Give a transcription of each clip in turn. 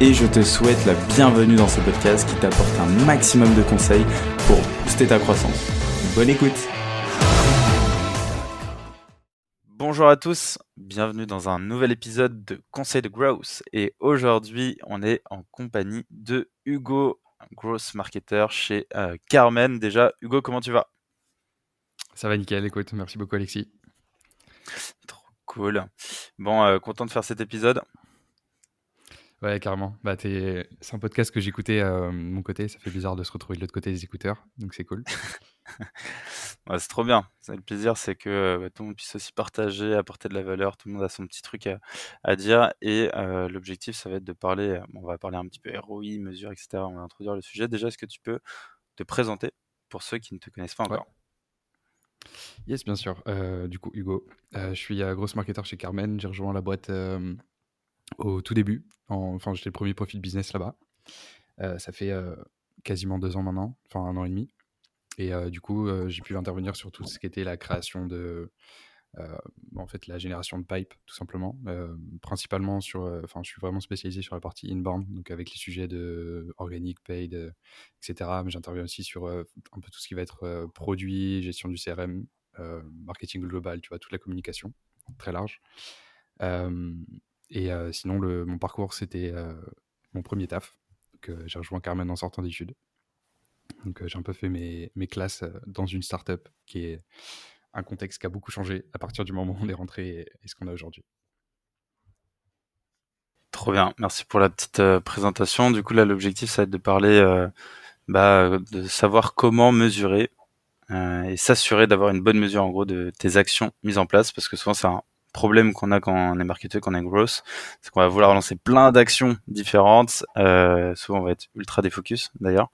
et je te souhaite la bienvenue dans ce podcast qui t'apporte un maximum de conseils pour booster ta croissance. Bonne écoute Bonjour à tous, bienvenue dans un nouvel épisode de Conseil de Growth et aujourd'hui on est en compagnie de Hugo, growth marketer chez euh, Carmen. Déjà, Hugo, comment tu vas? Ça va nickel, écoute, merci beaucoup Alexis. Trop cool. Bon, euh, content de faire cet épisode. Ouais, carrément. Bah, c'est un podcast que j'écoutais euh, de mon côté. Ça fait bizarre de se retrouver de l'autre côté des écouteurs. Donc, c'est cool. ouais, c'est trop bien. Le plaisir, c'est que bah, tout le monde puisse aussi partager, apporter de la valeur. Tout le monde a son petit truc à, dire. Et euh, l'objectif, ça va être de parler. on va parler un petit peu ROI, mesures, etc. On va introduire le sujet. Déjà, est-ce que tu peux te présenter pour ceux qui ne te connaissent pas encore? Yes, bien sûr. Euh, du coup, Hugo, je suis grosse marketeur chez Carmen. J'ai rejoint la boîte au tout début. enfin, j'étais le premier profil business là-bas. Euh, ça fait euh, quasiment deux ans maintenant, enfin un an et demi. Et euh, du coup, j'ai pu intervenir sur tout ce qui était la création de, en fait, la génération de pipe, tout simplement. principalement sur, enfin, je suis vraiment spécialisé sur la partie inbound, donc avec les sujets de organique, paid, etc. Mais j'interviens aussi sur un peu tout ce qui va être produit, gestion du CRM, marketing global, tu vois, toute la communication, très large. Et sinon, mon parcours, c'était mon premier taf. que j'ai rejoint Carmen en sortant d'études. Donc j'ai un peu fait mes, mes classes dans une startup qui est un contexte qui a beaucoup changé à partir du moment où on est rentré et, ce qu'on a aujourd'hui. Trop bien, merci pour la petite présentation. Du coup, là, l'objectif, ça va être de parler, bah, de savoir comment mesurer et s'assurer d'avoir une bonne mesure, en gros, de tes actions mises en place, parce que souvent, c'est un problème qu'on a quand on est marketeur, quand on est gross, c'est qu'on va vouloir lancer plein d'actions différentes. Euh, souvent, on va être ultra défocus d'ailleurs.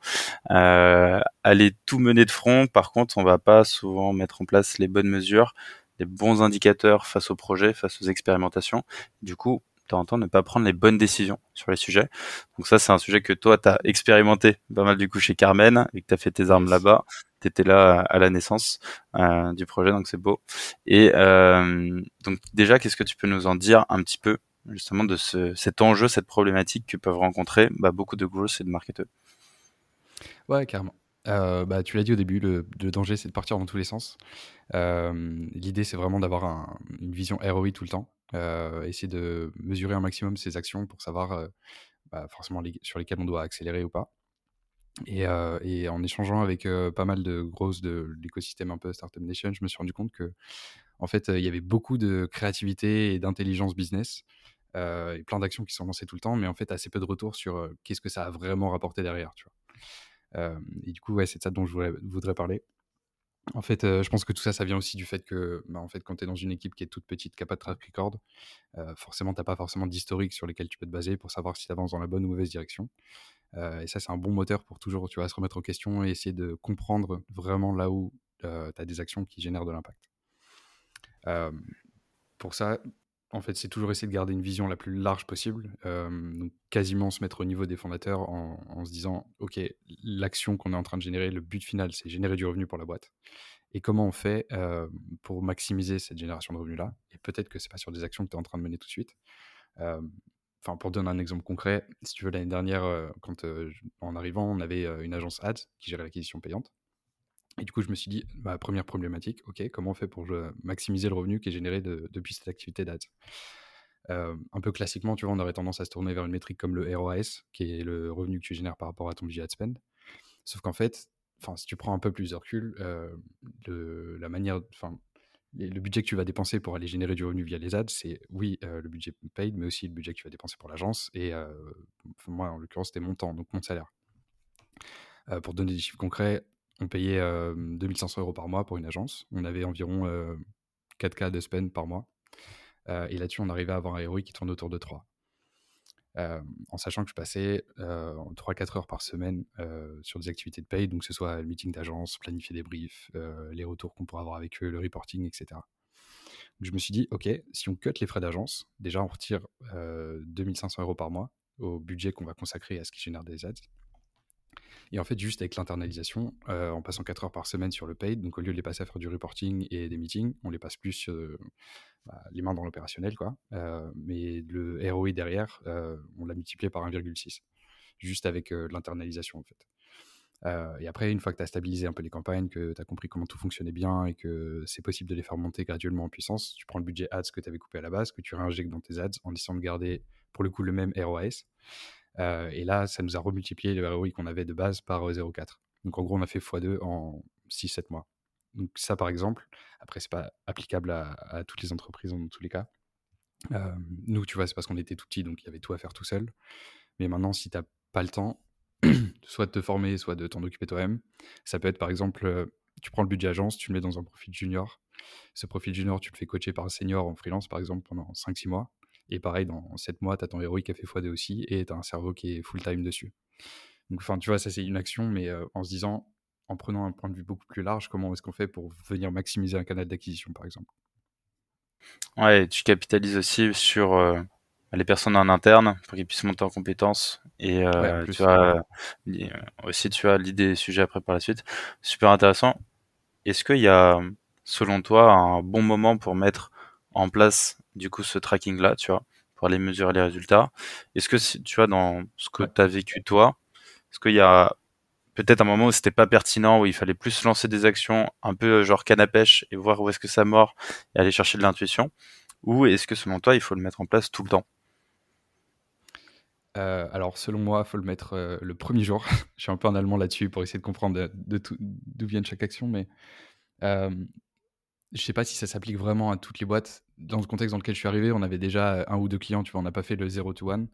Euh, aller tout mener de front. Par contre, on va pas souvent mettre en place les bonnes mesures, les bons indicateurs face au projet, face aux expérimentations. Du coup, de temps en temps, ne pas prendre les bonnes décisions sur les sujets. Donc ça, c'est un sujet que toi, tu as expérimenté pas mal du coup chez Carmen et que tu as fait tes armes là-bas tu là à la naissance euh, du projet, donc c'est beau. Et euh, donc déjà, qu'est-ce que tu peux nous en dire un petit peu justement de ce, cet enjeu, cette problématique que peuvent rencontrer bah, beaucoup de growth et de marketeurs? Ouais, carrément. Euh, bah, tu l'as dit au début, le, danger c'est de partir dans tous les sens. L'idée c'est vraiment d'avoir une vision ROI tout le temps, essayer de mesurer un maximum ses actions pour savoir bah, forcément sur lesquelles on doit accélérer ou pas. Et, en échangeant avec pas mal de grosses de l'écosystème un peu Startup Nation, je me suis rendu compte que en fait, il y avait beaucoup de créativité et d'intelligence business et plein d'actions qui sont lancées tout le temps, mais en fait, assez peu de retour sur qu'est-ce que ça a vraiment rapporté derrière. Et du coup, ouais, c'est de ça dont je voudrais parler. En fait, je pense que tout ça, ça vient aussi du fait que, bah, en fait, quand tu es dans une équipe qui est toute petite, qui n'a pas de track record, forcément, tu n'as pas forcément d'historique sur lesquels tu peux te baser pour savoir si tu avances dans la bonne ou mauvaise direction. Et ça, c'est un bon moteur pour toujours tu vas se remettre en question et essayer de comprendre vraiment là où tu as des actions qui génèrent de l'impact. pour ça, en fait, c'est toujours essayer de garder une vision la plus large possible, donc quasiment se mettre au niveau des fondateurs en, se disant, OK, l'action qu'on est en train de générer, le but final, c'est générer du revenu pour la boîte. Et comment on fait pour maximiser cette génération de revenus-là? Et peut-être que c'est pas sur des actions que tu es en train de mener tout de suite. Enfin, pour donner un exemple concret, si tu veux, l'année dernière, quand en arrivant, on avait une agence ads qui gérait l'acquisition payante. Et du coup, je me suis dit, ma première problématique, ok, comment on fait pour maximiser le revenu qui est généré depuis cette activité d'ads? Euh, Un peu classiquement, tu vois, on aurait tendance à se tourner vers une métrique comme le ROAS, qui est le revenu que tu génères par rapport à ton budget ad spend. Sauf qu'en fait, si tu prends un peu plus de recul, euh, la manière, le budget que tu vas dépenser pour aller générer du revenu via les ads, c'est oui, euh, le budget paid, mais aussi le budget que tu vas dépenser pour l'agence. Et moi, en l'occurrence, c'était mon temps, donc mon salaire. pour donner des chiffres concrets, on payait 2500 euros par mois pour une agence. On avait environ 4K de spend par mois. et là-dessus, on arrivait à avoir un ROI qui tourne autour de 3. En sachant que je passais 3-4 heures par semaine sur des activités de paye, donc que ce soit le meeting d'agence, planifier des briefs, les retours qu'on pourra avoir avec eux, le reporting, etc. Je me suis dit, OK, si on cut les frais d'agence, déjà on retire 2500 euros par mois au budget qu'on va consacrer à ce qui génère des ads. Et en fait, juste avec l'internalisation, en passant 4 heures par semaine sur le paid, donc au lieu de les passer à faire du reporting et des meetings, on les passe plus bah, les mains dans l'opérationnel, quoi. mais le ROI derrière, on l'a multiplié par 1,6, juste avec l'internalisation, en fait. et après, une fois que tu as stabilisé un peu les campagnes, que tu as compris comment tout fonctionnait bien et que c'est possible de les faire monter graduellement en puissance, tu prends le budget ads que tu avais coupé à la base, que tu réinjectes dans tes ads en essayant de garder pour le coup le même ROAS. Et là, ça nous a remultiplié le ROI qu'on avait de base par 0,4. Donc en gros, on a fait x2 en 6-7 mois. Donc ça, par exemple, après, c'est pas applicable à, toutes les entreprises dans tous les cas. nous, tu vois, c'est parce qu'on était tout petits, donc il y avait tout à faire tout seul. Mais maintenant, si tu n'as pas le temps, soit de te former, soit de t'en occuper toi-même, ça peut être par exemple, tu prends le budget agence, tu le mets dans un profil junior. Ce profil junior, tu le fais coacher par un senior en freelance, par exemple, pendant 5-6 mois. Et pareil, dans 7 mois, tu as ton héros qui a fait x2 aussi, et tu as un cerveau qui est full-time dessus. Donc, enfin, tu vois, ça c'est une action, mais en se disant, en prenant un point de vue beaucoup plus large, comment est-ce qu'on fait pour venir maximiser un canal d'acquisition, par exemple? Ouais, tu capitalises aussi sur euh, les personnes en interne pour qu'ils puissent monter en compétences. Et euh, tu as euh, aussi tu as l'idée des sujets après par la suite. Super intéressant. Est-ce qu'il y a, selon toi, un bon moment pour mettre en place du coup ce tracking là, tu vois, pour aller mesurer les résultats. Est-ce que tu vois dans ce que tu as vécu toi, est-ce qu'il y a peut-être un moment où c'était pas pertinent, où il fallait plus lancer des actions un peu euh, genre canne à pêche et voir où est-ce que ça mord et aller chercher de l'intuition? Ou est-ce que selon toi, il faut le mettre en place tout le temps? Euh, alors, selon moi, il faut le mettre euh, le premier jour. Je suis un peu en allemand là-dessus pour essayer de comprendre d'où vient chaque action, mais je sais pas si ça s'applique vraiment à toutes les boîtes. Dans le contexte dans lequel je suis arrivé, on avait déjà un ou deux clients, tu vois, on n'a pas fait le 0 to 1.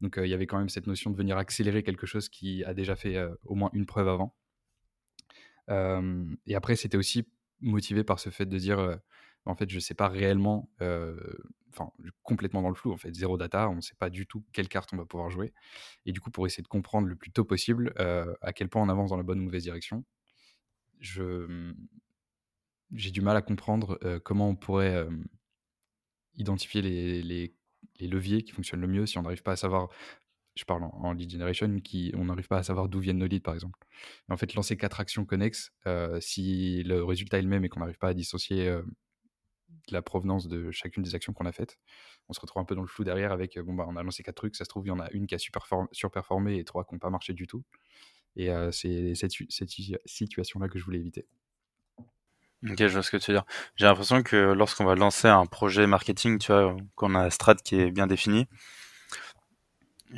Donc il y avait quand même cette notion de venir accélérer quelque chose qui a déjà fait au moins une preuve avant. et après, c'était aussi motivé par ce fait de dire, en fait, je ne sais pas réellement, enfin, complètement dans le flou, en fait, zéro data, on ne sait pas du tout quelle carte on va pouvoir jouer. Et du coup, pour essayer de comprendre le plus tôt possible à quel point on avance dans la bonne ou mauvaise direction, je j'ai du mal à comprendre comment on pourrait identifier les, leviers qui fonctionnent le mieux si on n'arrive pas à savoir, je parle en, lead generation, qui, on n'arrive pas à savoir d'où viennent nos leads par exemple. en fait, lancer quatre actions connexes, si le résultat est le même et qu'on n'arrive pas à dissocier la provenance de chacune des actions qu'on a faites, on se retrouve un peu dans le flou derrière avec, bon, bah, on a lancé quatre trucs, ça se trouve, il y en a une qui a surperformé et trois qui n'ont pas marché du tout. Et c'est cette situation-là que je voulais éviter. Ok, je vois ce que tu veux dire. J'ai l'impression que lorsqu'on va lancer un projet marketing, tu vois, qu'on a un strat qui est bien défini,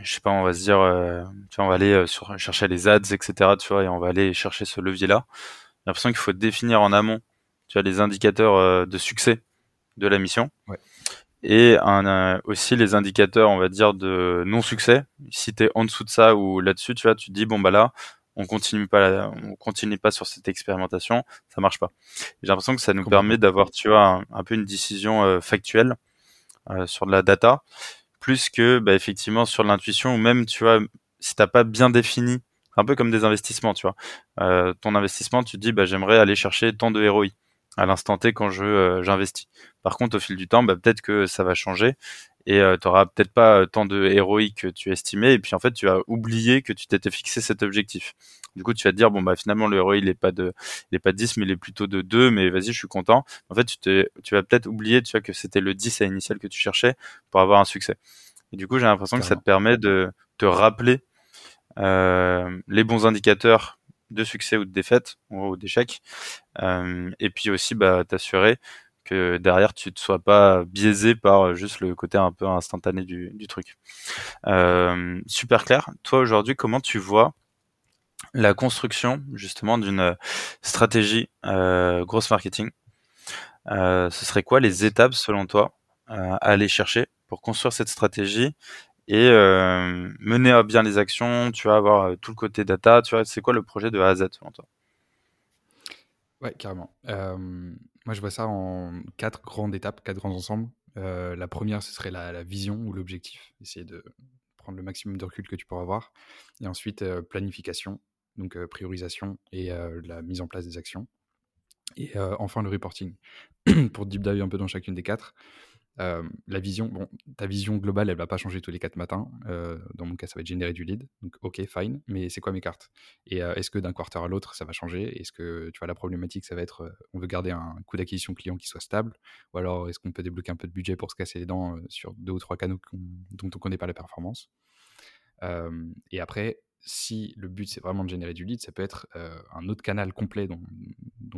je sais pas, on va se dire, euh, tu vois, on va aller euh, sur, chercher les ads, etc., tu vois, et on va aller chercher ce levier-là. J'ai l'impression qu'il faut définir en amont, tu vois, les indicateurs euh, de succès de la mission. Ouais. Et un, aussi les indicateurs, on va dire, de non-succès. Si tu es en dessous de ça ou là-dessus, tu vois, tu te dis, bon, bah là, on continue pas, on continue pas sur cette expérimentation, ça marche pas. J'ai l'impression que ça nous permet d'avoir, tu vois, un, peu une décision euh, factuelle euh, sur de la data, plus que bah, effectivement sur l'intuition ou même, tu vois, si t'as pas bien défini, un peu comme des investissements, tu vois, euh, ton investissement, tu te dis, bah, j'aimerais aller chercher tant de ROI à l'instant T quand je j'investis. Par contre, au fil du temps, bah, peut-être que ça va changer et euh, tu n'auras peut-être pas euh, tant de héroïque que tu estimais et puis en fait tu vas oublier que tu t'étais fixé cet objectif. Du coup, tu vas te dire bon bah finalement le héroïque il est pas de il est pas de 10 mais il est plutôt de 2 mais vas-y, je suis content. En fait, tu te tu vas peut-être oublier tu vois que c'était le 10 à initial que tu cherchais pour avoir un succès. Et du coup, j'ai l'impression que ça te permet de te rappeler euh, les bons indicateurs de succès ou de défaite ou d'échec euh, et puis aussi bah t'assurer que derrière tu ne sois pas biaisé par juste le côté un peu instantané du, truc. Euh, super clair. Toi aujourd'hui, comment tu vois la construction justement d'une stratégie euh, grosse marketing? Euh, Ce serait quoi les étapes selon toi à aller chercher pour construire cette stratégie et mener à bien les actions Tu vas avoir tout le côté data. Tu vois, c'est quoi le projet de A à Z selon toi? Ouais, carrément. Moi, je vois ça en quatre grandes étapes, quatre grands ensembles. la première, ce serait la, vision ou l'objectif. Essayer de prendre le maximum de recul que tu pourras avoir. Et ensuite, planification, donc priorisation et la mise en place des actions. Et enfin, le reporting. Pour deep dive un peu dans chacune des quatre, la vision, bon, ta vision globale, elle va pas changer tous les quatre matins. dans mon cas, ça va être générer du lead. Donc, ok, fine. Mais c'est quoi mes cartes? Et est-ce que d'un quarter à l'autre, ça va changer? Est-ce que tu vois la problématique, ça va être, on veut garder un coût d'acquisition client qui soit stable? Ou alors, est-ce qu'on peut débloquer un peu de budget pour se casser les dents sur deux ou trois canaux dont on connaît pas la performance? Et après, si le but c'est vraiment de générer du lead, ça peut être un autre canal complet dont,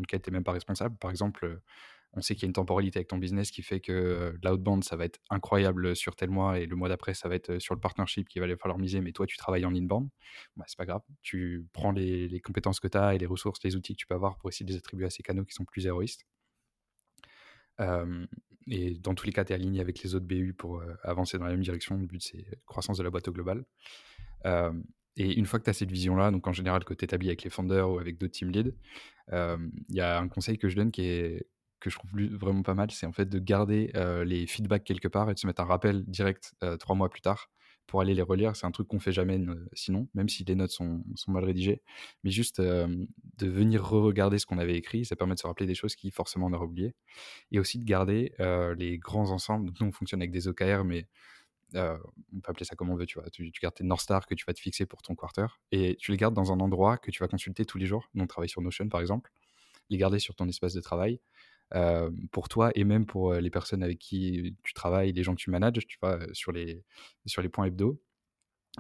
tu n'es même pas responsable. Par exemple, on sait qu'il y a une temporalité avec ton business qui fait que l'outbound, ça va être incroyable sur tel mois et le mois d'après, ça va être sur le partnership qu'il va falloir miser, mais toi, tu travailles en inbound. Bah, c'est pas grave. Tu prends les, compétences que tu as et les ressources, les outils que tu peux avoir pour essayer de les attribuer à ces canaux qui sont plus héroïstes. et dans tous les cas, tu es aligné avec les autres BU pour avancer dans la même direction. Le but, c'est croissance de la boîte au global. Et une fois que tu as cette vision-là, donc en général que tu établis avec les founders ou avec d'autres team leads, il y a un conseil que je donne qui est, que je trouve vraiment pas mal, c'est en fait de garder les feedbacks quelque part et de se mettre un rappel direct trois mois plus tard pour aller les relire. C'est un truc qu'on fait jamais sinon, même si les notes sont, sont mal rédigées. Mais juste de venir re-regarder ce qu'on avait écrit, ça permet de se rappeler des choses qui forcément on aurait oublié. Et aussi de garder les grands ensembles. Nous, on fonctionne avec des OKR, mais on peut appeler ça comme on veut, tu vois. Tu, gardes tes North Star que tu vas te fixer pour ton quarter et tu les gardes dans un endroit que tu vas consulter tous les jours. Donc, travaille sur Notion, par exemple. Les garder sur ton espace de travail pour toi et même pour les personnes avec qui tu travailles, les gens que tu manages, tu vois, sur les, sur les points hebdo,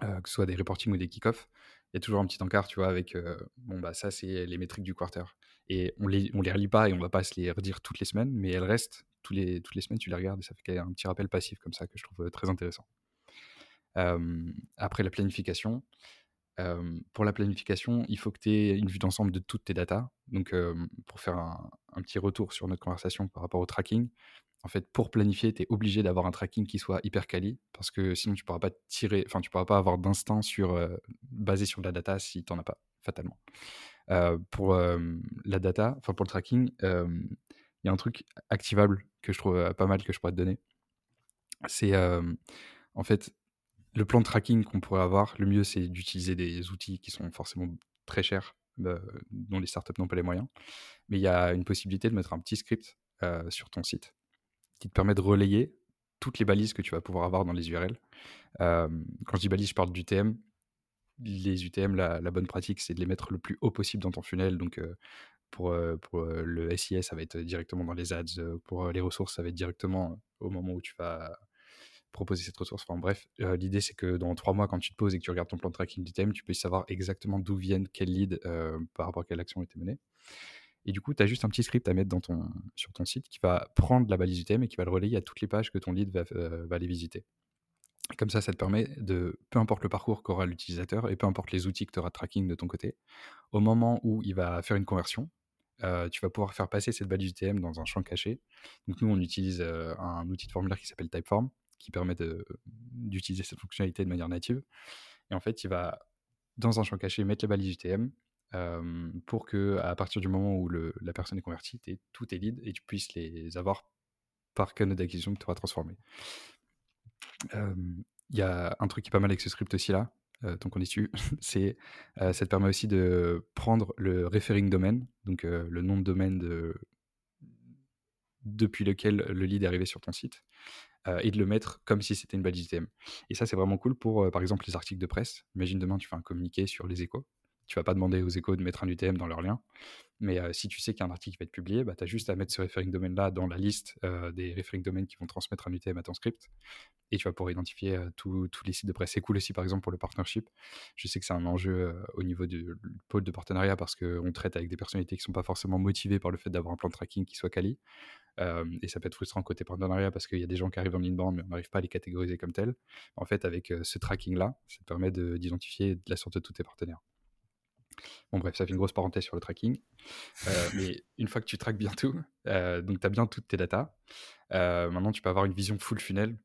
que ce soit des reporting ou des kick-off, il y a toujours un petit encart, tu vois, avec bon, bah ça, c'est les métriques du quarter. Et on les, on les relit pas et on va pas se les redire toutes les semaines, mais elles restent tous les, toutes les semaines, tu les regardes et ça fait un petit rappel passif comme ça que je trouve très intéressant. après la planification, pour la planification, il faut que tu aies une vue d'ensemble de toutes tes datas. Donc, pour faire un, petit retour sur notre conversation par rapport au tracking, en fait, pour planifier, tu es obligé d'avoir un tracking qui soit hyper quali, parce que sinon, tu pourras pas tirer, enfin, tu pourras pas avoir d'instinct sur, basé sur la data si tu n'en as pas, fatalement. pour la data, enfin, pour le tracking, il y a un truc activable que je trouve pas mal que je pourrais te donner. C'est, en fait, le plan de tracking qu'on pourrait avoir, le mieux, c'est d'utiliser des outils qui sont forcément très chers, bah, dont les startups n'ont pas les moyens. Mais il y a une possibilité de mettre un petit script euh, sur ton site qui te permet de relayer toutes les balises que tu vas pouvoir avoir dans les URL. Euh, quand je dis balises, je parle d'UTM. Les UTM, la, bonne pratique, c'est de les mettre le plus haut possible dans ton funnel. Donc, euh, pour le SIS, ça va être directement dans les ads. Pour les ressources, ça va être directement au moment où tu vas proposer cette ressource. Enfin bref, euh, l'idée c'est que dans trois mois, quand tu te poses et que tu regardes ton plan de tracking d'ITM, tu peux savoir exactement d'où viennent quels leads euh, par rapport à quelle action a été menée. Et du coup, tu as juste un petit script à mettre dans ton, sur ton site qui va prendre la balise UTM et qui va le relayer à toutes les pages que ton lead va, euh, va aller visiter. comme ça, ça te permet de, peu importe le parcours qu'aura l'utilisateur et peu importe les outils que tu auras de tracking de ton côté, au moment où il va faire une conversion, tu vas pouvoir faire passer cette balise UTM dans un champ caché. Donc nous, on utilise un outil de formulaire qui s'appelle Typeform, qui permet d'utiliser cette fonctionnalité de manière native. Et en fait, il va, dans un champ caché, mettre les balises UTM pour que, à partir du moment où la personne est convertie, tu tous tes leads et tu puisses les avoir par canal d'acquisition que tu auras transformé. Il y a un truc qui est pas mal avec ce script aussi là, tant qu'on est dessus, c'est ça te permet aussi de prendre le referring domain, donc le nom de domaine de, depuis lequel le lead est arrivé sur ton site, euh, et de le mettre comme si c'était une balise ITM. Et ça, c'est vraiment cool pour, euh, par exemple, les articles de presse. Imagine demain, tu fais un communiqué sur les échos. Tu vas pas demander aux échos de mettre un UTM dans leur lien. Mais euh, si tu sais qu'il y a un article qui va être publié, bah, tu as juste à mettre ce referring domain là dans la liste des referring domains qui vont transmettre un UTM à ton script. Et tu vas pouvoir identifier tous les sites de presse. C'est cool aussi, par exemple, pour le partnership. Je sais que c'est un enjeu au niveau du pôle de partenariat parce qu'on traite avec des personnalités qui sont pas forcément motivées par le fait d'avoir un plan de tracking qui soit quali et ça peut être frustrant côté partenariat parce qu'il y a des gens qui arrivent en inbound mais on n'arrive pas à les catégoriser comme tels. En fait, avec ce tracking-là, ça permet d'identifier de, la sorte de tous tes partenaires. Bon, bref, ça fait une grosse parenthèse sur le tracking. mais une fois que tu traques bien tout, donc tu as bien toutes tes datas, maintenant tu peux avoir une vision full funnel.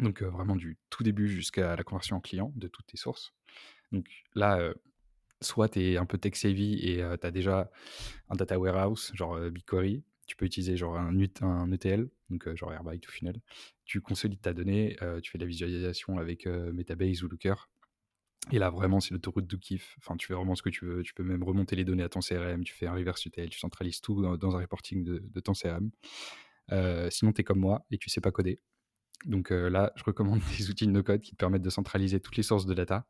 Donc vraiment du tout début jusqu'à la conversion en client de toutes tes sources. Donc là, soit tu es un peu tech savvy et tu as déjà un data warehouse, genre BigQuery, tu peux utiliser genre un, un ETL, donc genre Airbyte to Funnel. Tu consolides ta donnée, tu fais de la visualisation avec Metabase ou Looker. Et là, vraiment, c'est l'autoroute du kiff. Enfin, tu fais vraiment ce que tu veux. Tu peux même remonter les données à ton CRM. Tu fais un reverse ETL. Tu centralises tout dans, un reporting de, ton CRM. sinon, tu es comme moi et tu sais pas coder. Donc là, je recommande des outils de no-code qui te permettent de centraliser toutes les sources de data.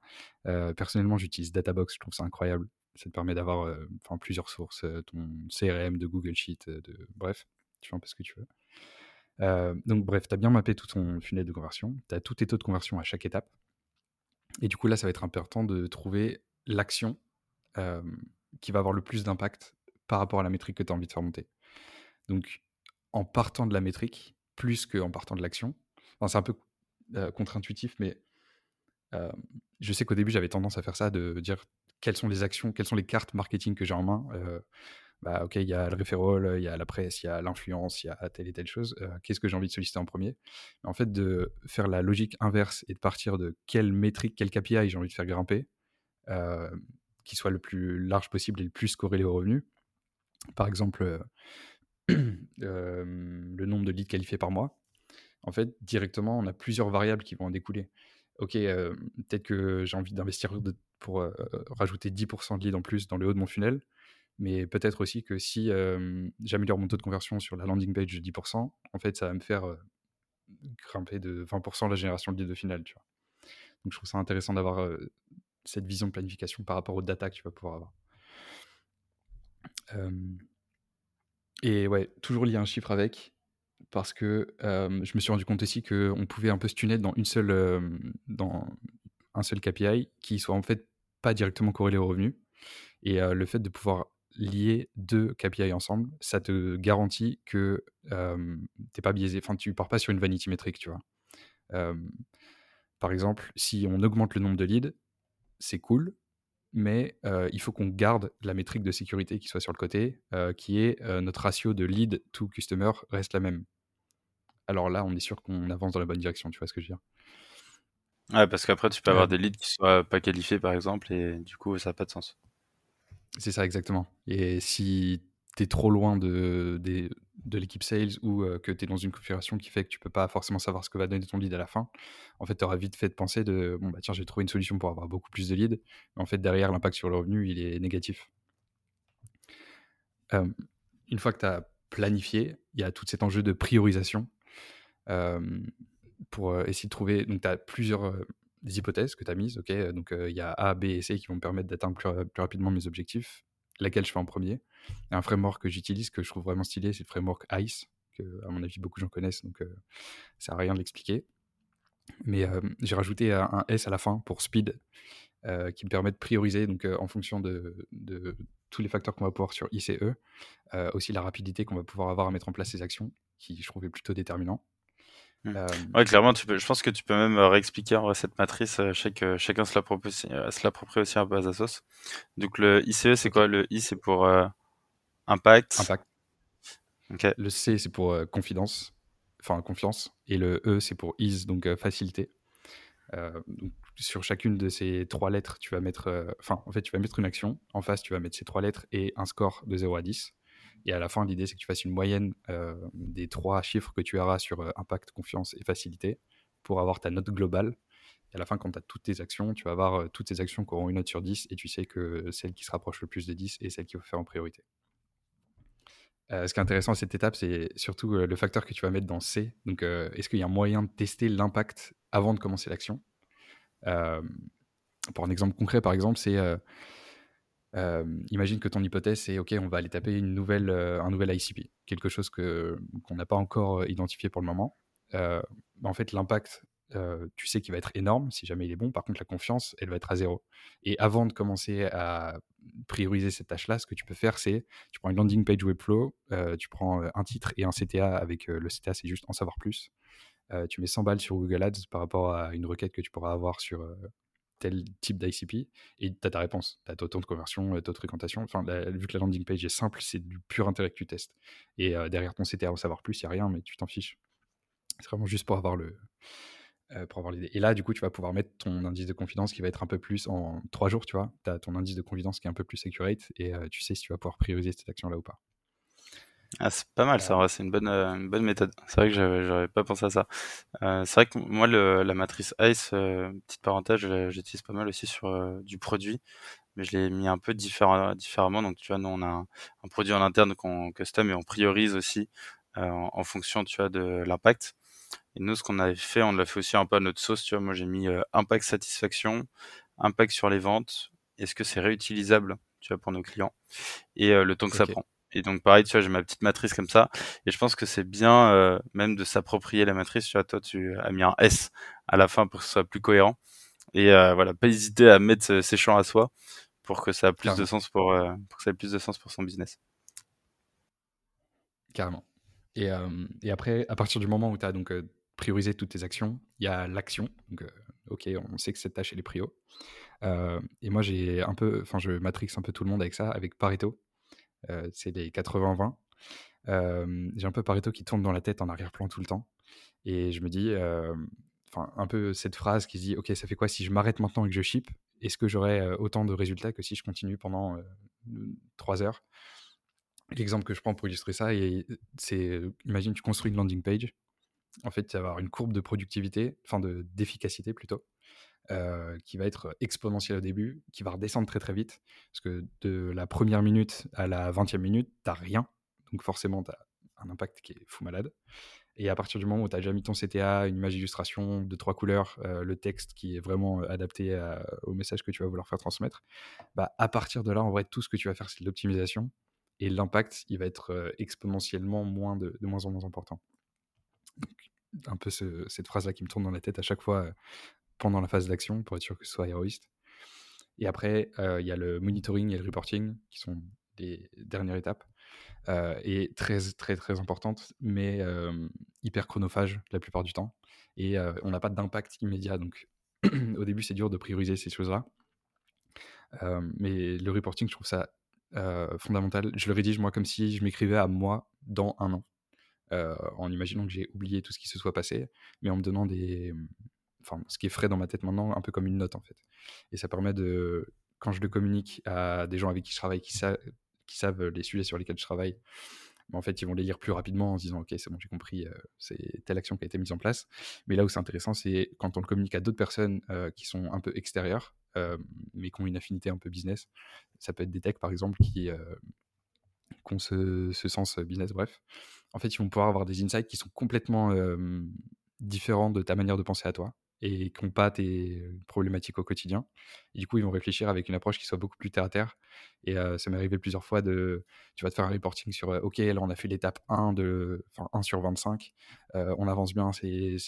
personnellement, j'utilise Databox, je trouve ça incroyable. Ça te permet d'avoir plusieurs sources, ton CRM, de Google Sheet, de... bref, tu fais un peu ce que tu veux. donc bref, tu as bien mappé tout ton funnel de conversion, tu as tous tes taux de conversion à chaque étape. Et du coup, là, ça va être important de trouver l'action qui va avoir le plus d'impact par rapport à la métrique que tu as envie de faire monter. Donc, en partant de la métrique, plus qu'en partant de l'action, c'est un peu contre-intuitif, mais je sais qu'au début, j'avais tendance à faire ça, de dire quelles sont les actions, quelles sont les cartes marketing que j'ai en main. Bah, ok, il y a le referral, il y a la presse, il y a l'influence, il y a telle et telle chose. Qu'est-ce que j'ai envie de solliciter en premier? En fait, de faire la logique inverse et de partir de quelle métrique, quel KPI j'ai envie de faire grimper, qui soit le plus large possible et le plus corrélé au revenu. Par exemple, le nombre de leads qualifiés par mois en fait, directement, on a plusieurs variables qui vont en découler. Ok, euh, peut-être que j'ai envie d'investir pour euh, rajouter 10% de leads en plus dans le haut de mon funnel, mais peut-être aussi que si j'améliore mon taux de conversion sur la landing page de 10%, en fait, ça va me faire grimper de 20% la génération de leads au final. Donc, je trouve ça intéressant d'avoir cette vision de planification par rapport aux data que tu vas pouvoir avoir. et ouais, toujours lier un chiffre avec parce que je me suis rendu compte aussi qu'on pouvait un peu se tuner dans, une seule, dans un seul KPI qui soit en fait pas directement corrélé au revenu. Et le fait de pouvoir lier deux KPI ensemble, ça te garantit que t'es pas biaisé. Enfin, tu pars pas sur une vanity métrique, tu vois. par exemple, si on augmente le nombre de leads, c'est cool, mais il faut qu'on garde la métrique de sécurité qui soit sur le côté, qui est notre ratio de lead to customer reste la même alors là, on est sûr qu'on avance dans la bonne direction, tu vois ce que je veux dire Ouais, parce qu'après, tu peux avoir des leads qui soient pas qualifiés, par exemple, et du coup, ça n'a pas de sens. C'est ça, exactement. Et si tu es trop loin de, de, l'équipe sales ou euh, que tu es dans une configuration qui fait que tu peux pas forcément savoir ce que va donner ton lead à la fin, en fait, tu auras vite fait de penser de bon, bah tiens, j'ai trouvé une solution pour avoir beaucoup plus de leads. En fait, derrière, l'impact sur le revenu, il est négatif. Euh, une fois que tu as planifié, il y a tout cet enjeu de priorisation pour essayer de trouver. Donc, tu as plusieurs hypothèses que tu as mises. ok donc, il y a A, B et C qui vont me permettre d'atteindre plus, rapidement mes objectifs. Laquelle je fais en premier. un framework que j'utilise, que je trouve vraiment stylé, c'est le framework ICE, que, à mon avis, beaucoup de gens connaissent, donc ça sert à rien de l'expliquer. Mais j'ai rajouté un S à la fin pour speed, qui me permet de prioriser donc, en fonction de, de, tous les facteurs qu'on va pouvoir sur ICE, aussi la rapidité qu'on va pouvoir avoir à mettre en place ces actions, qui je trouve est plutôt déterminant. Mmh. Euh, ouais, clairement, tu peux, je pense que tu peux même euh, réexpliquer cette matrice. Euh, chaque, chacun se l'approprie aussi un peu à sa sauce. Donc le ICE, c'est quoi? Le I, c'est pour impact. Impact. Le C, c'est pour confidence, enfin confiance. Et le E, c'est pour ease, donc facilité. donc, sur chacune de ces trois lettres, tu vas mettre, enfin, en fait, tu vas mettre une action. En face, tu vas mettre ces trois lettres et un score de 0 à 10. Et à la fin, l'idée, c'est que tu fasses une moyenne euh, des trois chiffres que tu auras sur euh, impact, confiance et facilité pour avoir ta note globale. Et à la fin, quand tu as toutes tes actions, tu vas avoir euh, toutes tes actions qui auront une note sur 10 et tu sais que celle qui se rapproche le plus de 10 est celle qu'il faut faire en priorité. ce qui est intéressant à cette étape, c'est surtout le facteur que tu vas mettre dans C. Donc, est-ce qu'il y a un moyen de tester l'impact avant de commencer l'action? Pour un exemple concret, par exemple, c'est imagine que ton hypothèse c'est ok, on va aller taper une nouvelle, un nouvel ICP, quelque chose que qu'on n'a pas encore identifié pour le moment. en fait, l'impact, tu sais qu'il va être énorme si jamais il est bon. Par contre, la confiance, elle va être à zéro. Et avant de commencer à prioriser cette tâche-là, ce que tu peux faire, c'est tu prends une landing page Webflow, tu prends un titre et un CTA avec le CTA, c'est juste en savoir plus. tu mets 100 balles sur Google Ads par rapport à une requête que tu pourras avoir sur tel type d'ICP et tu as ta réponse. Tu as ton temps de conversion, euh, taux de fréquentation. Enfin, vu que la landing page est simple, c'est du pur intérêt que tu testes. Et euh, derrière ton CTA, en savoir plus, il n'y a rien, mais tu t'en fiches. C'est vraiment juste pour avoir le. Euh, pour avoir l'idée. Et là, du coup, tu vas pouvoir mettre ton indice de confidence qui va être un peu plus en trois jours, tu vois. Tu as ton indice de confidence qui est un peu plus accurate et tu sais si tu vas pouvoir prioriser cette action-là ou pas. Ah, c'est pas mal ça, c'est une bonne, euh, une bonne méthode. C'est vrai que j'avais pas pensé à ça. Euh, c'est vrai que moi, le, la matrice ICE, euh, petite parenthèse, j'utilise pas mal aussi sur du produit, mais je l'ai mis un peu différemment. Donc, tu vois, nous, on a un, produit en interne qu'on custom et on priorise aussi en, en, fonction, tu vois, de l'impact. Et nous, ce qu'on avait fait, on l'a fait aussi un peu à notre sauce. Tu vois, moi, j'ai mis impact satisfaction, impact sur les ventes. Est-ce que c'est réutilisable, tu vois, pour nos clients? Et le temps que ça prend. Et donc pareil, tu vois, j'ai ma petite matrice comme ça. Et je pense que c'est bien euh, même de s'approprier la matrice. Tu vois, toi, tu as mis un S à la fin pour que ce soit plus cohérent. Et euh, voilà, pas hésiter à mettre ses champs à soi pour que ça ait plus de sens pour, euh, pour que ça ait plus de sens pour son business. Carrément. Et, et après, à partir du moment où tu as donc priorisé toutes tes actions, il y a l'action. Donc, ok, on sait que cette tâche elle est prio. et moi, j'ai un peu, enfin, je matrix un peu tout le monde avec ça, avec Pareto. Euh, c'est les 80-20. j'ai un peu Pareto qui tourne dans la tête en arrière-plan tout le temps. Et je me dis, enfin, un peu cette phrase qui dit, OK, ça fait quoi si je m'arrête maintenant et que je ship Est-ce que j'aurai autant de résultats que si je continue pendant 3 heures? L'exemple que je prends pour illustrer ça, c'est, imagine, tu construis une landing page. En fait, tu vas avoir une courbe de productivité, enfin d'efficacité plutôt, euh, qui va être exponentielle au début, qui va redescendre très très vite, parce que de la première minute à la vingtième minute, tu rien, donc forcément tu as un impact qui est fou malade. Et à partir du moment où tu as déjà mis ton CTA, une image d'illustration, de trois couleurs, euh, le texte qui est vraiment euh, adapté au message que tu vas vouloir faire transmettre, bah, à partir de là, en vrai, tout ce que tu vas faire, c'est de l'optimisation. Et l'impact, il va être exponentiellement moins de, moins en moins important. un peu cette phrase-là qui me tourne dans la tête à chaque fois pendant la phase d'action pour être sûr que ce soit héroïste. Et après, il y a le monitoring et le reporting qui sont les dernières étapes. et très, très, très importantes, mais hyper chronophages la plupart du temps. Et on n'a pas d'impact immédiat. Donc, au début, c'est dur de prioriser ces choses-là. mais le reporting, je trouve ça fondamental. Je le rédige, moi, comme si je m'écrivais à moi dans un an. en imaginant que j'ai oublié tout ce qui se soit passé, mais en me donnant des, ce qui est frais dans ma tête maintenant, un peu comme une note en fait. Et ça permet de, quand je le communique à des gens avec qui je travaille, qui, qui savent les sujets sur lesquels je travaille, en fait, ils vont les lire plus rapidement en se disant, OK, c'est bon, j'ai compris, euh, c'est telle action qui a été mise en place. Mais là où c'est intéressant, c'est quand on le communique à d'autres personnes euh, qui sont un peu extérieures, euh, mais qui ont une affinité un peu business. Ça peut être des techs, par exemple, qui, ont ce, ce, sens business, bref. En fait, ils vont pouvoir avoir des insights qui sont complètement différents de ta manière de penser à toi et qui n'ont pas tes problématiques au quotidien. Et du coup, ils vont réfléchir avec une approche qui soit beaucoup plus terre à terre. Et ça m'est arrivé plusieurs fois de, tu vas te faire un reporting sur, OK, là, on a fait l'étape 1 de, enfin, 1 sur 25, on avance bien, c'est,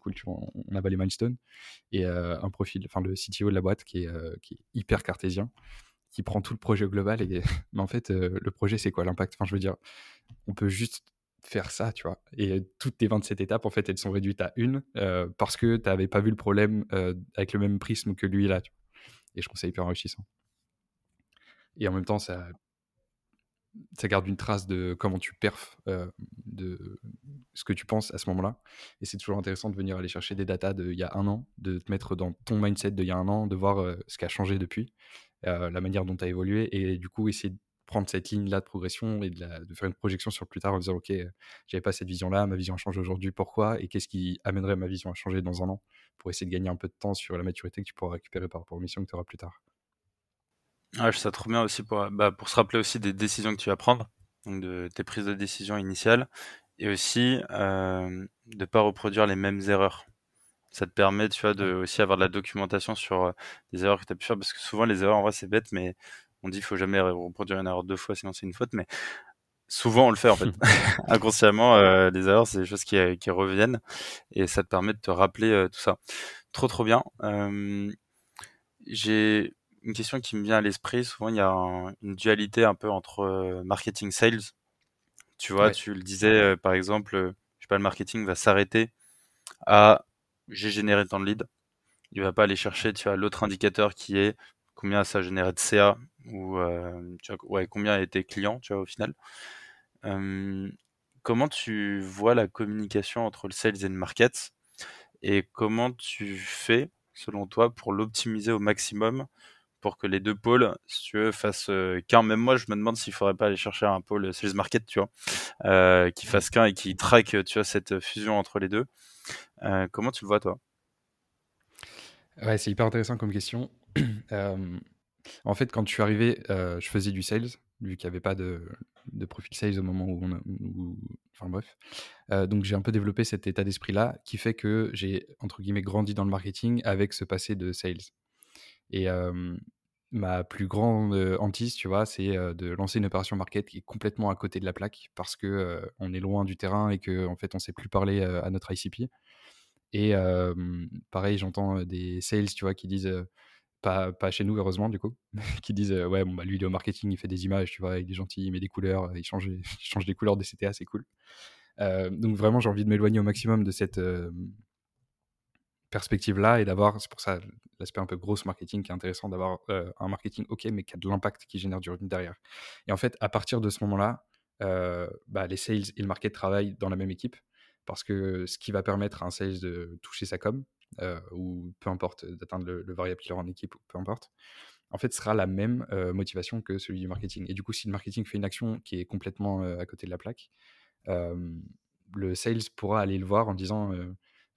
cool, tu vois, on, a pas les milestones. Et un profil, enfin, le CTO de la boîte qui est, qui est hyper cartésien, qui prend tout le projet global et, mais en fait, le projet, c'est quoi l'impact? Enfin, je veux dire, on peut juste faire ça, tu vois. Et toutes tes 27 étapes, en fait, elles sont réduites à une euh, parce que tu n'avais pas vu le problème euh, avec le même prisme que lui là. Et je ça hyper enrichissant. Et en même temps, ça, ça garde une trace de comment tu perfs, euh, de ce que tu penses à ce moment-là. Et c'est toujours intéressant de venir aller chercher des datas d'il y a un an, de te mettre dans ton mindset d'il y a un an, de voir ce qui a changé depuis, la manière dont tu as évolué, et du coup, essayer de prendre cette ligne-là de progression et de, faire une projection sur plus tard en disant, OK, j'avais pas cette vision-là, ma vision a changé aujourd'hui, pourquoi Et qu'est-ce qui amènerait ma vision à changer dans un an pour essayer de gagner un peu de temps sur la maturité que tu pourras récupérer par rapport aux missions que tu auras plus tard? Ah, je ça trop bien aussi pour, bah, pour se rappeler aussi des décisions que tu vas prendre, donc de tes prises de décision initiales, et aussi euh, de pas reproduire les mêmes erreurs. Ça te permet, tu vois, de aussi avoir de la documentation sur euh, des erreurs que tu as pu faire, parce que souvent les erreurs, en vrai, c'est bête, mais on dit qu'il faut jamais reproduire une erreur deux fois, sinon c'est une faute, mais souvent on le fait en fait. Inconsciemment, euh, les erreurs, c'est des choses qui, qui, reviennent et ça te permet de te rappeler euh, tout ça. Trop trop bien. Euh, j'ai une question qui me vient à l'esprit. Souvent, il y a une dualité un peu entre marketing sales. Tu vois, tu le disais, par exemple, je sais pas, le marketing va s'arrêter à j'ai généré tant de leads. Il va pas aller chercher, tu vois, l'autre indicateur qui est combien ça a généré de CA ou euh, ouais, combien a été client, tu vois, au final. comment tu vois la communication entre le sales et le market et comment tu fais, selon toi, pour l'optimiser au maximum pour que les deux pôles, si tu veux, fassent qu'un? Même moi, je me demande s'il faudrait pas aller chercher un pôle sales market, tu vois, qui fasse qu'un et qui traque, tu vois, cette fusion entre les deux. comment tu le vois, toi? Ouais, c'est hyper intéressant comme question. en fait, quand je suis arrivé, je faisais du sales, vu qu'il n'y avait pas de, de, profil sales au moment où on enfin bref. donc j'ai un peu développé cet état d'esprit-là qui fait que j'ai, entre guillemets, grandi dans le marketing avec ce passé de sales. Et ma plus grande hantise, tu vois, c'est de lancer une opération market qui est complètement à côté de la plaque parce que on est loin du terrain et qu'en en fait on ne sait plus parler à notre ICP. Et pareil, j'entends des sales, tu vois, qui disent pas, pas, chez nous, heureusement, du coup, qui disent Ouais, bon, bah, lui, il est au marketing, il fait des images, tu vois, il est gentil, il met des couleurs, il change, il change des couleurs des CTA, c'est cool. donc, vraiment, j'ai envie de m'éloigner au maximum de cette perspective-là et d'avoir, c'est pour ça l'aspect un peu grosse marketing qui est intéressant, d'avoir un marketing OK, mais qui a de l'impact, qui génère du revenu derrière. Et en fait, à partir de ce moment-là, bah, les sales et le market travaillent dans la même équipe parce que ce qui va permettre à un sales de toucher sa com, ou peu importe, d'atteindre le, variable killer en équipe, peu importe, en fait, sera la même euh, motivation que celui du marketing. Et du coup, si le marketing fait une action qui est complètement euh, à côté de la plaque, le sales pourra aller le voir en disant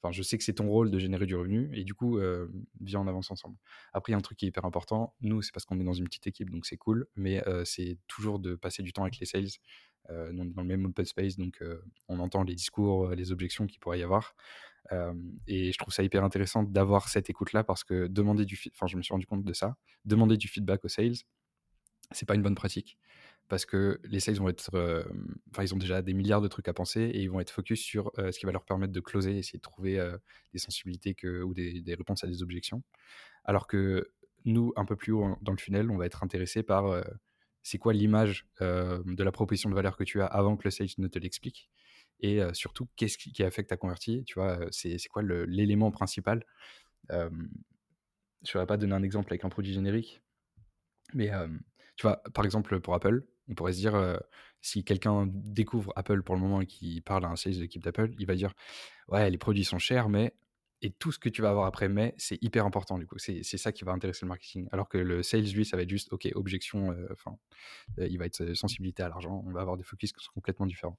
Enfin, je sais que c'est ton rôle de générer du revenu et du coup, viens, on avance ensemble. Après, il y a un truc qui est hyper important. Nous, c'est parce qu'on est dans une petite équipe, donc c'est cool, mais c'est toujours de passer du temps avec les sales. Est dans le même open space, donc on entend les discours, les objections qu'il pourrait y avoir et je trouve ça hyper intéressant d'avoir cette écoute-là parce que demander du enfin, je me suis rendu compte de ça, demander du feedback aux sales, c'est pas une bonne pratique parce que les sales vont être, enfin, ils ont déjà des milliards de trucs à penser et ils vont être focus sur ce qui va leur permettre de closer, essayer de trouver des sensibilités que, ou des, des, réponses à des objections. Alors que nous, un peu plus haut dans le funnel, on va être intéressé par c'est quoi l'image de la proposition de valeur que tu as avant que le sales ne te l'explique? Et surtout qu'est-ce qui, affecte ta convertie? Tu vois c'est quoi l'élément principal? Je ne vais pas donner un exemple avec un produit générique mais tu vois par exemple pour Apple on pourrait se dire si quelqu'un découvre Apple pour le moment et qui parle à un sales de l'équipe d'Apple il va dire ouais les produits sont chers mais et tout ce que tu vas avoir après mais c'est hyper important du coup. C'est ça qui va intéresser le marketing. Alors que le sales lui ça va être juste ok objection enfin il va être sensibilité à l'argent on va avoir des focus qui sont complètement différents.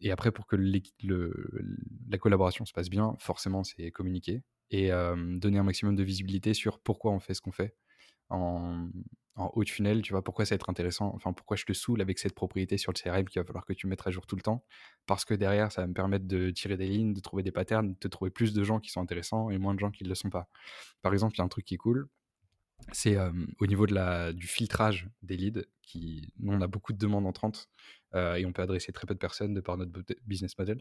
Et après, pour que la collaboration se passe bien, forcément, c'est communiquer et donner un maximum de visibilité sur pourquoi on fait ce qu'on fait haut de funnel, tu vois, pourquoi ça va être intéressant, enfin, pourquoi je te saoule avec cette propriété sur le CRM qu'il va falloir que tu mettes à jour tout le temps, parce que derrière, ça va me permettre de tirer des lignes, de trouver des patterns, de trouver plus de gens qui sont intéressants et moins de gens qui ne le sont pas. Par exemple, il y a un truc qui est cool, c'est au niveau de la, du filtrage des leads, qui, nous, on a beaucoup de demandes entrantes et on peut adresser très peu de personnes de par notre business model.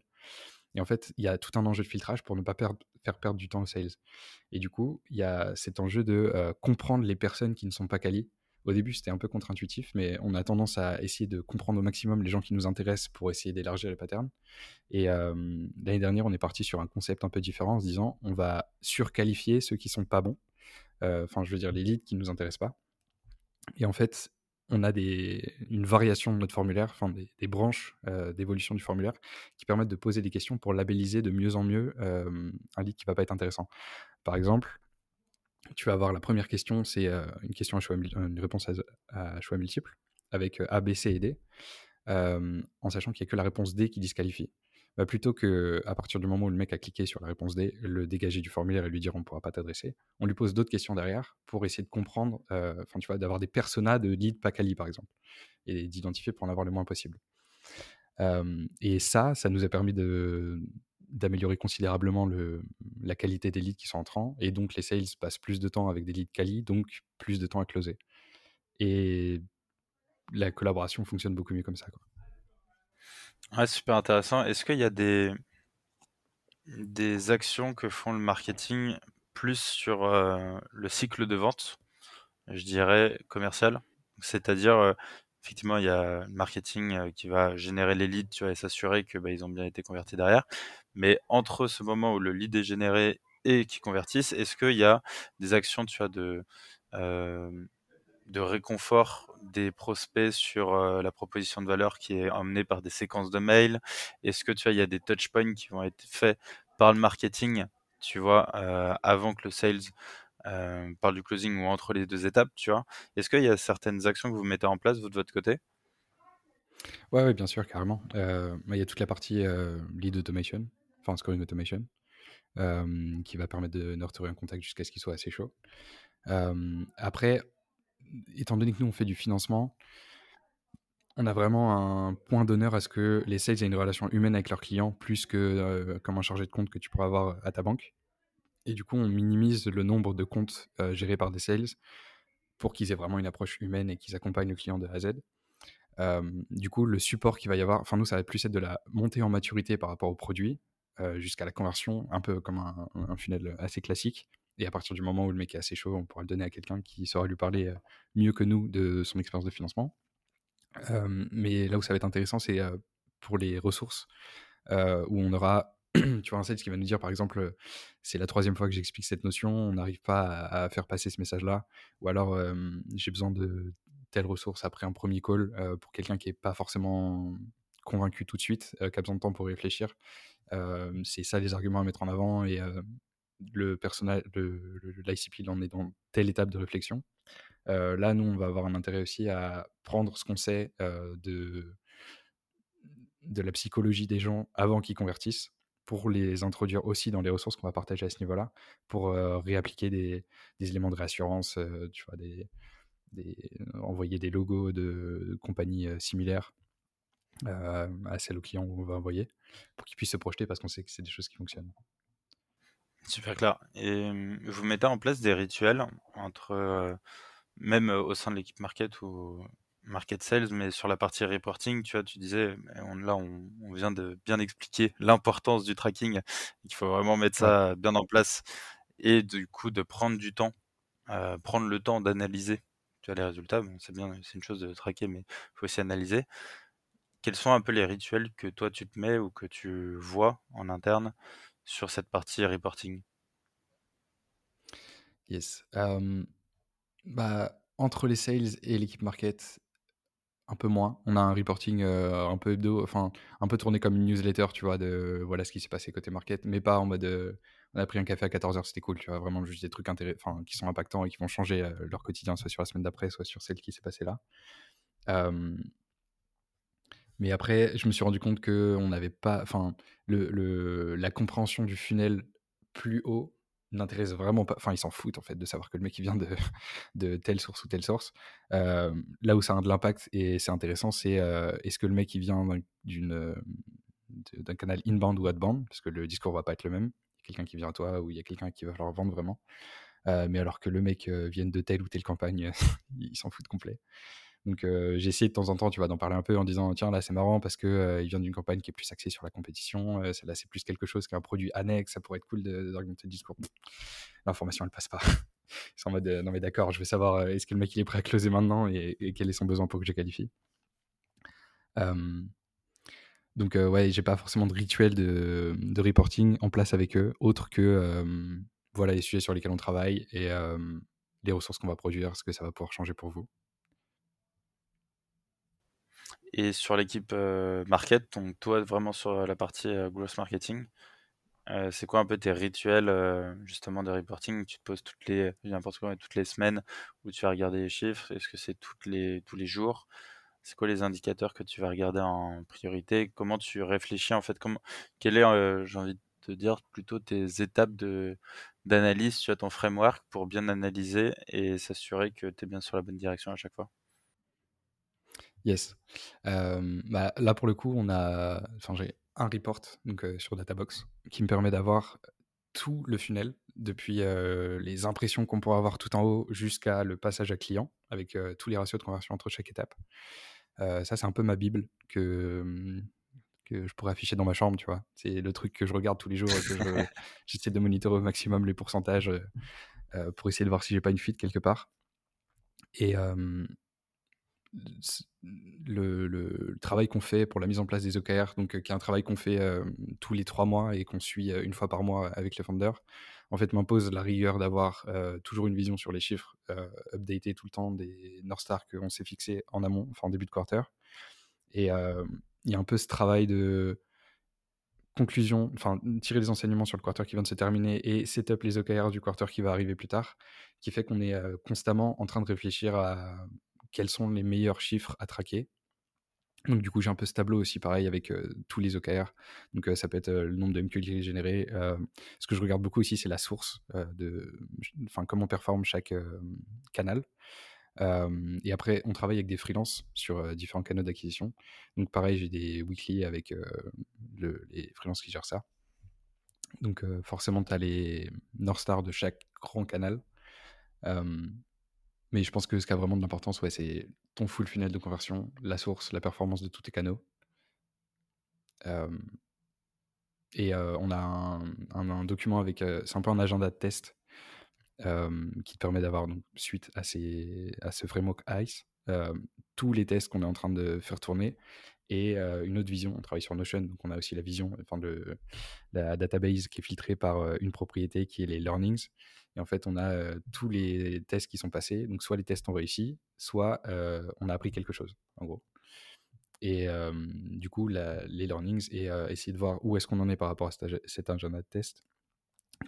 Et en fait, il y a tout un enjeu de filtrage pour ne pas faire perdre du temps aux sales. Et du coup, il y a cet enjeu de comprendre les personnes qui ne sont pas quali. Au début, c'était un peu contre-intuitif, mais on a tendance à essayer de comprendre au maximum les gens qui nous intéressent pour essayer d'élargir les patterns. Et l'année dernière, on est parti sur un concept un peu différent en se disant on va surqualifier ceux qui sont pas bons euh, enfin, je veux dire, les leads qui nous intéressent pas. Et en fait, on a des, une variation de notre formulaire, enfin des, branches euh, d'évolution du formulaire qui permettent de poser des questions pour labelliser de mieux en mieux euh, un lead qui ne va pas être intéressant. Par exemple, tu vas avoir la première question, c'est une question à réponse à, choix multiple avec A, B, C et D, en sachant qu'il n'y a que la réponse D qui disqualifie. Bah, plutôt que à partir du moment où le mec a cliqué sur la réponse D, le dégager du formulaire et lui dire on ne pourra pas t'adresser, on lui pose d'autres questions derrière pour essayer de comprendre, enfin tu vois, d'avoir des personas de lead pas quali par exemple, et d'identifier pour en avoir le moins possible. et ça, ça nous a permis de d'améliorer considérablement le, la qualité des leads qui sont entrants, et donc les sales passent plus de temps avec des leads quali, donc plus de temps à closer. Et la collaboration fonctionne beaucoup mieux comme ça. Quoi. Ouais, super intéressant. Est-ce qu'il y a des, actions que font le marketing plus sur euh, le cycle de vente, je dirais commercial? C'est-à-dire, euh, effectivement, il y a le marketing qui va générer les leads, tu vois, et s'assurer que bah, ont bien été convertis derrière. Mais entre ce moment où le lead est généré et qui convertissent, est-ce qu'il y a des actions, tu vois, de réconfort des prospects sur la proposition de valeur qui est emmenée par des séquences de mails? Est-ce que tu vois, il y a des touch points qui vont être faits par le marketing, tu vois, avant que le sales euh, parle du closing ou entre les deux étapes, tu vois. Est-ce qu'il y a certaines actions que vous mettez en place, vous, de votre côté? Ouais, bien sûr, carrément. Euh, il y a toute la partie euh, lead automation, enfin scoring automation, euh, qui va permettre de nurturer un contact jusqu'à ce qu'il soit assez chaud. Après, étant donné que nous, on fait du financement, on a vraiment un point d'honneur à ce que les sales aient une relation humaine avec leurs clients plus que comme un chargé de compte que tu pourrais avoir à ta banque. Et du coup, on minimise le nombre de comptes gérés par des sales pour qu'ils aient vraiment une approche humaine et qu'ils accompagnent le client de A à Z. Du coup, le support qu'il va y avoir, enfin nous, ça va plus être de la montée en maturité par rapport au produit jusqu'à la conversion, un peu comme un, un, funnel assez classique. Et à partir du moment où le mec est assez chaud, on pourra le donner à quelqu'un qui saura lui parler mieux que nous de son expérience de financement. Mais là où ça va être intéressant, c'est pour les ressources, où on aura tu vois, un sales qui va nous dire, par exemple, c'est la troisième fois que j'explique cette notion, on n'arrive pas à, faire passer ce message-là, ou alors euh, j'ai besoin de telle ressource après un premier call euh, pour quelqu'un qui n'est pas forcément convaincu tout de suite, euh, qui a besoin de temps pour réfléchir. c'est ça les arguments à mettre en avant et personnel, le, l'ICP, il en est dans telle étape de réflexion. Euh, là, nous, on va avoir un intérêt aussi à prendre ce qu'on sait euh, de, de la psychologie des gens avant qu'ils convertissent pour les introduire aussi dans les ressources qu'on va partager à ce niveau-là, pour euh, réappliquer des, éléments de réassurance, euh, tu vois, des, envoyer des logos de, compagnies euh, similaires euh, à celles aux clients où on va envoyer, pour qu'ils puissent se projeter parce qu'on sait que c'est des choses qui fonctionnent. Super clair. Et vous mettez en place des rituels entre, euh, même au sein de l'équipe market ou market sales, mais sur la partie reporting, tu vois, tu disais, on, là, on, on, vient de bien expliquer l'importance du tracking. Il faut vraiment mettre ça bien en place et du coup de prendre du temps, euh, prendre le temps d'analyser. Tu vois les résultats, bon, c'est bien, c'est une chose de traquer, mais il faut aussi analyser. Quels sont un peu les rituels que toi tu te mets ou que tu vois en interne sur cette partie reporting? Yes. Um, bah, entre les sales et l'équipe market, un peu moins. On a un reporting euh, un peu hebdo, enfin un peu tourné comme une newsletter, tu vois, de voilà ce qui s'est passé côté market, mais pas en mode euh, on a pris un café à 14h, c'était cool, tu vois, vraiment juste des trucs qui sont impactants et qui vont changer euh, leur quotidien, soit sur la semaine d'après, soit sur celle qui s'est passée là. Mais après, je me suis rendu compte que on n'avait pas, enfin, la compréhension du funnel plus haut n'intéresse vraiment pas. Enfin, ils s'en foutent en fait de savoir que le mec il vient de, de telle source ou telle source. Là où ça a de l'impact et c'est intéressant, c'est est-ce que le mec il vient d'une d'un canal inbound ou outbound, parce que le discours va pas être le même. Quelqu'un qui vient à toi ou il y a quelqu'un qui va falloir vendre vraiment. Mais alors que le mec vienne de telle ou telle campagne, il s'en fout complet. Donc euh, j'ai essayé de temps en temps, tu vois, d'en parler un peu en disant tiens là c'est marrant parce que il vient d'une campagne qui est plus axée sur la compétition. Euh, là c'est plus quelque chose qu'un produit annexe. Ça pourrait être cool d'argumenter le discours. L'information elle passe pas. Ils sont en mode non mais d'accord, je veux savoir est-ce que le mec il est prêt à closer maintenant et, et quel est son besoin pour que je qualifie? donc ouais, j'ai pas forcément de rituel de, de, reporting en place avec eux, autre que voilà les sujets sur lesquels on travaille et les ressources qu'on va produire, ce que ça va pouvoir changer pour vous. Et sur l'équipe market, donc toi vraiment sur la partie growth marketing, c'est quoi un peu tes rituels justement de reporting? Tu te poses toutes les n'importe quoi toutes les semaines où tu vas regarder les chiffres Est-ce que c'est les tous les jours? C'est quoi les indicateurs que tu vas regarder en priorité? Comment tu réfléchis en fait? Comment quel est j'ai envie de te dire plutôt tes étapes d'analyse, tu as ton framework pour bien analyser et s'assurer que tu es bien sur la bonne direction à chaque fois? Yes. Euh, bah, là, pour le coup, on a, enfin, j'ai un report donc euh, sur Databox qui me permet d'avoir tout le funnel depuis euh, les impressions qu'on pourra avoir tout en haut jusqu'à le passage à client avec tous les ratios de conversion entre chaque étape. ça, c'est un peu ma bible que que je pourrais afficher dans ma chambre, tu vois. C'est le truc que je regarde tous les jours et que j'essaie de monitorer au maximum les pourcentages pour essayer de voir si j'ai pas une fuite quelque part. Et le, travail qu'on fait pour la mise en place des OKR, donc euh, qui est un travail qu'on fait euh, tous les trois mois et qu'on suit euh, une fois par mois avec les founders, en fait m'impose la rigueur d'avoir toujours une vision sur les chiffres, updater tout le temps des North Star qu'on s'est fixé en amont, enfin en début de quarter. Et il y a un peu ce travail de conclusion, enfin tirer des enseignements sur le quarter qui vient de se terminer et setup les OKR du quarter qui va arriver plus tard, qui fait qu'on est constamment en train de réfléchir à quels sont les meilleurs chiffres à traquer. Donc du coup j'ai un peu ce tableau aussi pareil avec tous les OKR. Donc ça peut être le nombre de MQL générés. ce que je regarde beaucoup aussi c'est la source de, enfin comment performe chaque canal et après, on travaille avec des freelances sur différents canaux d'acquisition. Donc, pareil, j'ai des weekly avec les freelances qui gèrent ça. Donc, forcément, tu as les North Star de chaque grand canal. Mais je pense que ce qui a vraiment de l'importance, ouais, c'est ton full funnel de conversion, la source, la performance de tous tes canaux. et on a un, document avec, c'est un peu un agenda de test qui te permet d'avoir, suite à, ces, à ce framework ICE, tous les tests qu'on est en train de faire tourner et une autre vision. On travaille sur Notion, donc on a aussi la vision, enfin de la database qui est filtrée par une propriété qui est les learnings. Et en fait, on a tous les tests qui sont passés. Donc, soit les tests ont réussi, soit on a appris quelque chose, en gros. Et du coup, les learnings et essayer de voir où est-ce qu'on en est par rapport à cet agenda de test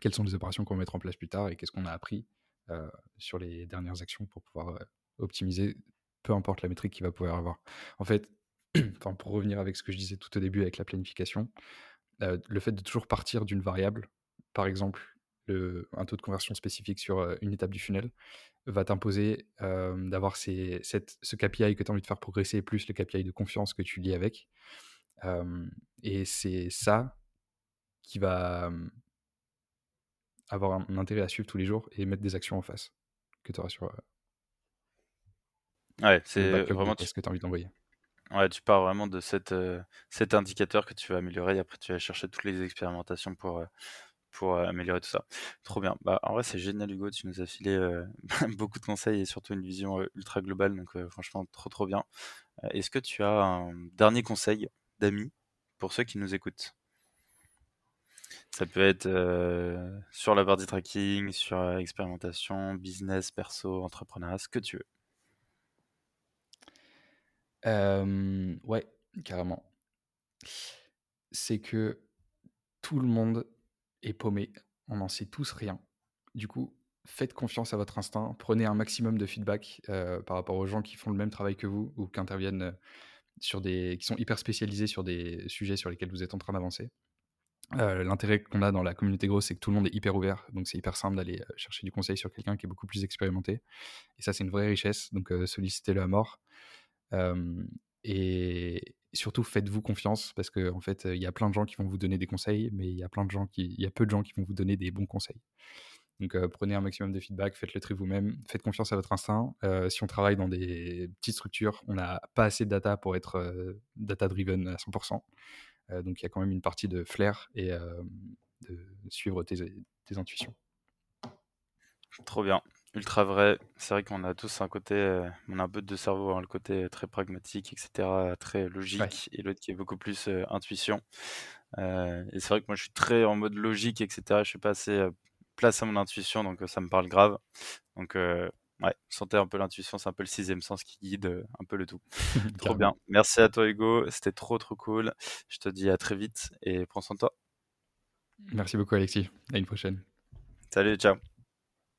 quelles sont les opérations qu'on va mettre en place plus tard et qu'est-ce qu'on a appris sur les dernières actions pour pouvoir optimiser, peu importe la métrique qu'il va pouvoir avoir. En fait, pour revenir avec ce que je disais tout au début avec la planification, euh, le fait de toujours partir d'une variable, par exemple le, un taux de conversion spécifique sur une étape du funnel, va t'imposer d'avoir ce KPI que tu as envie de faire progresser, plus le KPI de confiance que tu lis avec. et c'est ça qui va avoir un, intérêt à suivre tous les jours et mettre des actions en face que tu auras sur. Ouais, c'est vraiment ce que tu as envie d'envoyer. Ouais, tu pars vraiment de euh, cet indicateur que tu vas améliorer et après tu vas chercher toutes les expérimentations pour, euh, pour améliorer tout ça. Trop bien. Bah, en vrai, c'est génial, Hugo. Tu nous as filé beaucoup de conseils et surtout une vision ultra globale. Donc, franchement, trop, trop bien. Est-ce que tu as un dernier conseil d'amis pour ceux qui nous écoutent? Ça peut être euh, sur la partie tracking, sur euh, expérimentation, business, perso, entrepreneuriat, ce que tu veux. Ouais, carrément. C'est que tout le monde est paumé. On n'en sait tous rien. Du coup, faites confiance à votre instinct. Prenez un maximum de feedback euh, par rapport aux gens qui font le même travail que vous ou qui interviennent sur des, qui sont hyper spécialisés sur des sujets sur lesquels vous êtes en train d'avancer. Euh, l'intérêt qu'on a dans la communauté grosse, c'est que tout le monde est hyper ouvert. Donc, c'est hyper simple d'aller euh, chercher du conseil sur quelqu'un qui est beaucoup plus expérimenté. Et ça, c'est une vraie richesse. Donc, euh, sollicitez-le à mort. Et surtout, faites-vous confiance parce qu'en en fait, il y a plein de gens qui vont vous donner des conseils, mais il y a plein de gens qui, il y a peu de gens qui vont vous donner des bons conseils. Donc, prenez un maximum de feedback, faites le tri vous-même, faites confiance à votre instinct. si on travaille dans des petites structures, on n'a pas assez de data pour être data-driven à 100%. Euh, donc il y a quand même une partie de flair et de suivre tes, intuitions. Trop bien, ultra vrai. C'est vrai qu'on a tous un côté, euh, on a un peu de cerveau, hein, le côté très pragmatique, etc., très logique, et l'autre qui est beaucoup plus intuition. et c'est vrai que moi je suis très en mode logique, etc. Je suis pas assez place à mon intuition, donc ça me parle grave. Donc Ouais, sentez un peu l'intuition, c'est un peu le sixième sens qui guide euh, un peu le tout. trop bien. Merci à toi Hugo, c'était trop trop cool. Je te dis à très vite et prends soin de toi. Merci beaucoup Alexis, à une prochaine. Salut, ciao.